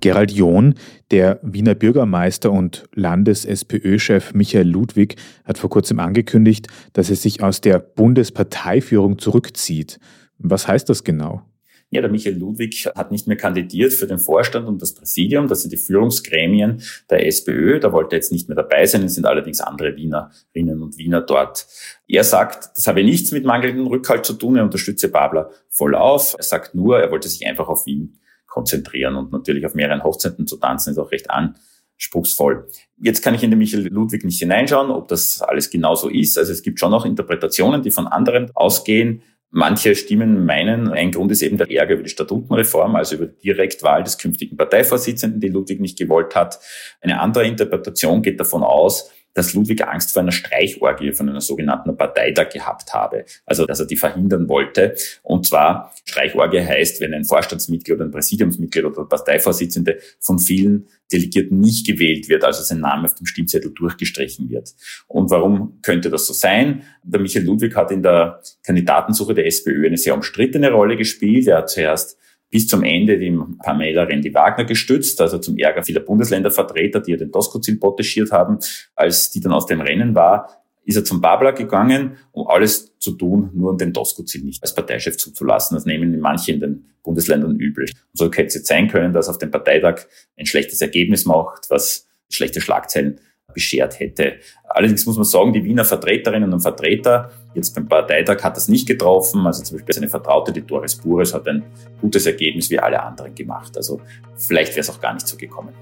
Gerald John, der Wiener Bürgermeister und Landes-SPÖ-Chef Michael Ludwig, hat vor kurzem angekündigt, dass er sich aus der Bundesparteiführung zurückzieht. Was heißt das genau? Ja, der Michael Ludwig hat nicht mehr kandidiert für den Vorstand und das Präsidium. Das sind die Führungsgremien der SPÖ. Da wollte er jetzt nicht mehr dabei sein. Es sind allerdings andere Wienerinnen und Wiener dort. Er sagt, das habe nichts mit mangelndem Rückhalt zu tun. Er unterstütze Babler voll auf. Er sagt nur, er wollte sich einfach auf Wien konzentrieren und natürlich auf mehreren Hochzeiten zu tanzen ist auch recht anspruchsvoll. Jetzt kann ich in den Michael Ludwig nicht hineinschauen, ob das alles genauso ist. Also es gibt schon noch Interpretationen, die von anderen ausgehen. Manche Stimmen meinen, ein Grund ist eben der Ärger über die Statutenreform, also über die Direktwahl des künftigen Parteivorsitzenden, die Ludwig nicht gewollt hat. Eine andere Interpretation geht davon aus, dass Ludwig Angst vor einer Streichorgie von einer sogenannten Parteitag gehabt habe. Also, dass er die verhindern wollte. Und zwar, Streichorgie heißt, wenn ein Vorstandsmitglied oder ein Präsidiumsmitglied oder Parteivorsitzende von vielen Delegierten nicht gewählt wird, also sein Name auf dem Stimmzettel durchgestrichen wird. Und warum könnte das so sein? Der Michael Ludwig hat in der Kandidatensuche der SPÖ eine sehr umstrittene Rolle gespielt. Er hat zuerst bis zum Ende die Pamela Rendi-Wagner gestützt, also zum Ärger vieler Bundesländervertreter, die ja den Doskozil potaschiert haben. Als die dann aus dem Rennen war, ist er zum Babler gegangen, um alles zu tun, nur um den Doskozil nicht als Parteichef zuzulassen. Das nehmen manche in den Bundesländern übel. Und so hätte es jetzt sein können, dass auf dem Parteitag ein schlechtes Ergebnis macht, was schlechte Schlagzeilen beschert hätte. Allerdings muss man sagen, die Wiener Vertreterinnen und Vertreter, jetzt beim Parteitag hat das nicht getroffen. Also zum Beispiel seine Vertraute, die Doris Bures, hat ein gutes Ergebnis wie alle anderen gemacht. Also vielleicht wäre es auch gar nicht so gekommen.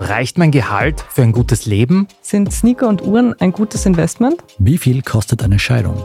Reicht mein Gehalt für ein gutes Leben? Sind Sneaker und Uhren ein gutes Investment? Wie viel kostet eine Scheidung?